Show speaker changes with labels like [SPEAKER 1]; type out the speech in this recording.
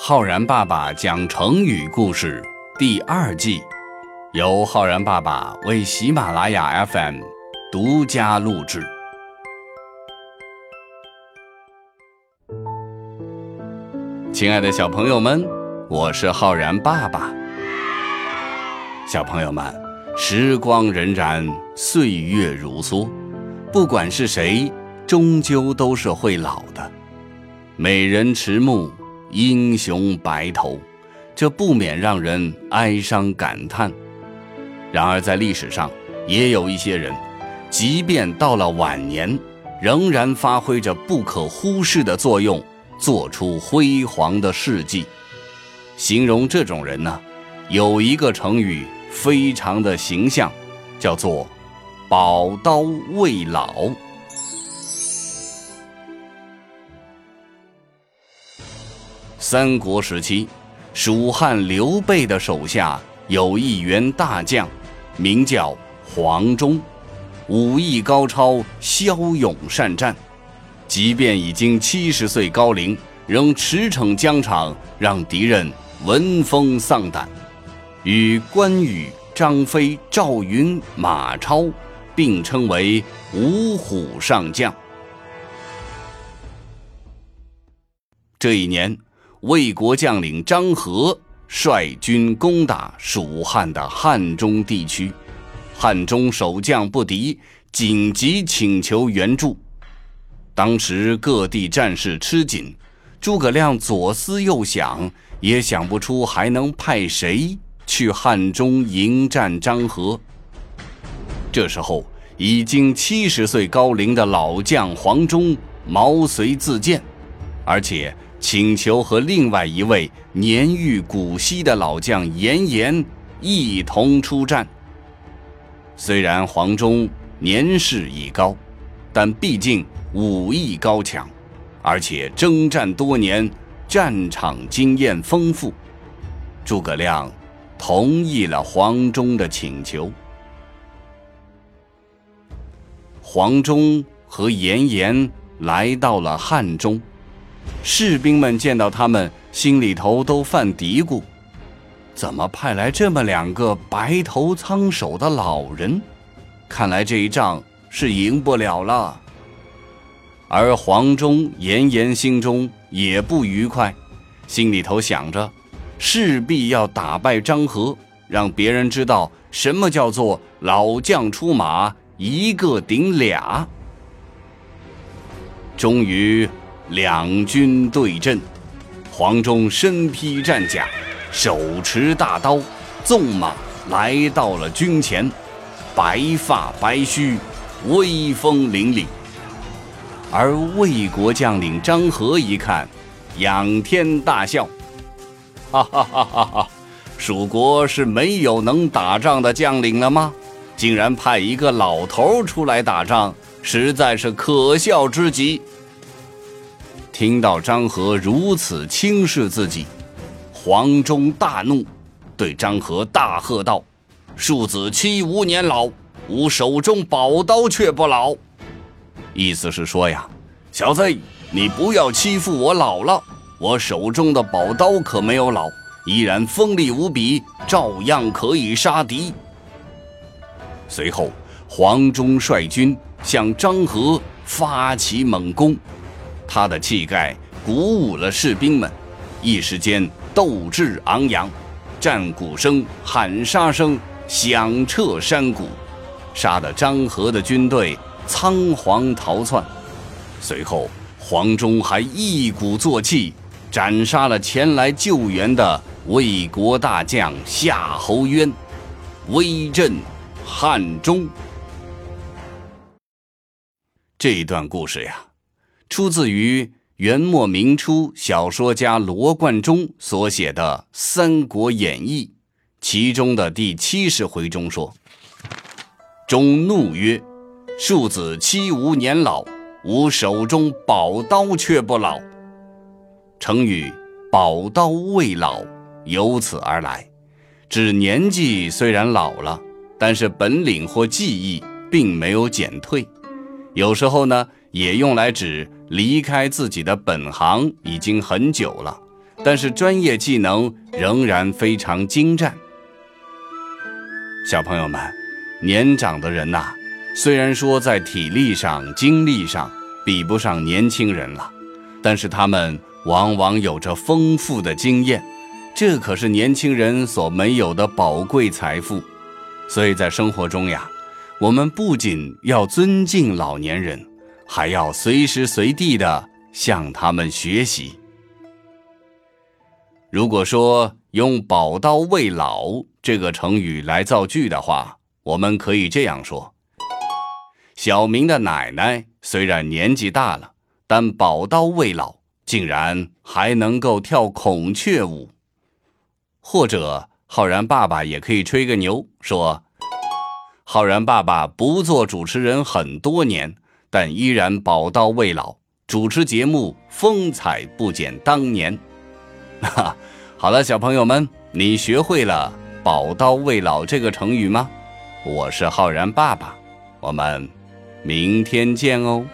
[SPEAKER 1] 浩然爸爸讲成语故事第二季，由浩然爸爸为喜马拉雅 FM 独家录制。亲爱的小朋友们，我是浩然爸爸。小朋友们，时光荏苒，岁月如梭，不管是谁，终究都是会老的。美人迟暮。英雄白头，这不免让人哀伤感叹。然而，在历史上，也有一些人，即便到了晚年，仍然发挥着不可忽视的作用，做出辉煌的事迹。形容这种人呢，有一个成语非常的形象，叫做“宝刀未老”。三国时期，蜀汉刘备的手下有一员大将，名叫黄忠，武艺高超，骁勇善战。即便已经七十岁高龄，仍驰骋疆场，让敌人闻风丧胆。与关羽、张飞、赵云、马超并称为五虎上将。这一年。魏国将领张合率军攻打蜀汉的汉中地区，汉中守将不敌，紧急请求援助。当时各地战事吃紧，诸葛亮左思右想，也想不出还能派谁去汉中迎战张合。这时候，已经七十岁高龄的老将黄忠毛遂自荐，而且。请求和另外一位年逾古稀的老将严颜一同出战。虽然黄忠年事已高，但毕竟武艺高强，而且征战多年，战场经验丰富。诸葛亮同意了黄忠的请求。黄忠和严颜来到了汉中。士兵们见到他们，心里头都犯嘀咕：怎么派来这么两个白头苍首的老人？看来这一仗是赢不了了。而黄忠、严颜心中也不愉快，心里头想着，势必要打败张合，让别人知道什么叫做老将出马，一个顶俩。终于。两军对阵，黄忠身披战甲，手持大刀，纵马来到了军前，白发白须，威风凛凛。而魏国将领张合一看，仰天大笑：“哈哈哈哈哈！蜀国是没有能打仗的将领了吗？竟然派一个老头出来打仗，实在是可笑之极。”听到张合如此轻视自己，黄忠大怒，对张合大喝道：“庶子妻无年老，吾手中宝刀却不老。”意思是说呀，小子，你不要欺负我老了，我手中的宝刀可没有老，依然锋利无比，照样可以杀敌。随后，黄忠率军向张合发起猛攻。他的气概鼓舞了士兵们，一时间斗志昂扬，战鼓声、喊杀声响彻山谷，杀得张合的军队仓皇逃窜。随后，黄忠还一鼓作气斩杀了前来救援的魏国大将夏侯渊，威震汉中。这一段故事呀。出自于元末明初小说家罗贯中所写的《三国演义》，其中的第七十回中说：“忠怒曰：‘庶子妻无年老，吾手中宝刀却不老。’成语‘宝刀未老’由此而来，指年纪虽然老了，但是本领或技艺并没有减退。有时候呢。”也用来指离开自己的本行已经很久了，但是专业技能仍然非常精湛。小朋友们，年长的人呐，虽然说在体力上、精力上比不上年轻人了，但是他们往往有着丰富的经验，这可是年轻人所没有的宝贵财富。所以在生活中呀，我们不仅要尊敬老年人，还要随时随地的向他们学习。如果说用“宝刀未老”这个成语来造句的话，我们可以这样说：小明的奶奶虽然年纪大了，但宝刀未老，竟然还能够跳孔雀舞。或者，浩然爸爸也可以吹个牛，说：浩然爸爸不做主持人很多年，但依然宝刀未老，主持节目风采不减当年。哈，好了，小朋友们，你学会了“宝刀未老”这个成语吗？我是浩然爸爸，我们明天见哦。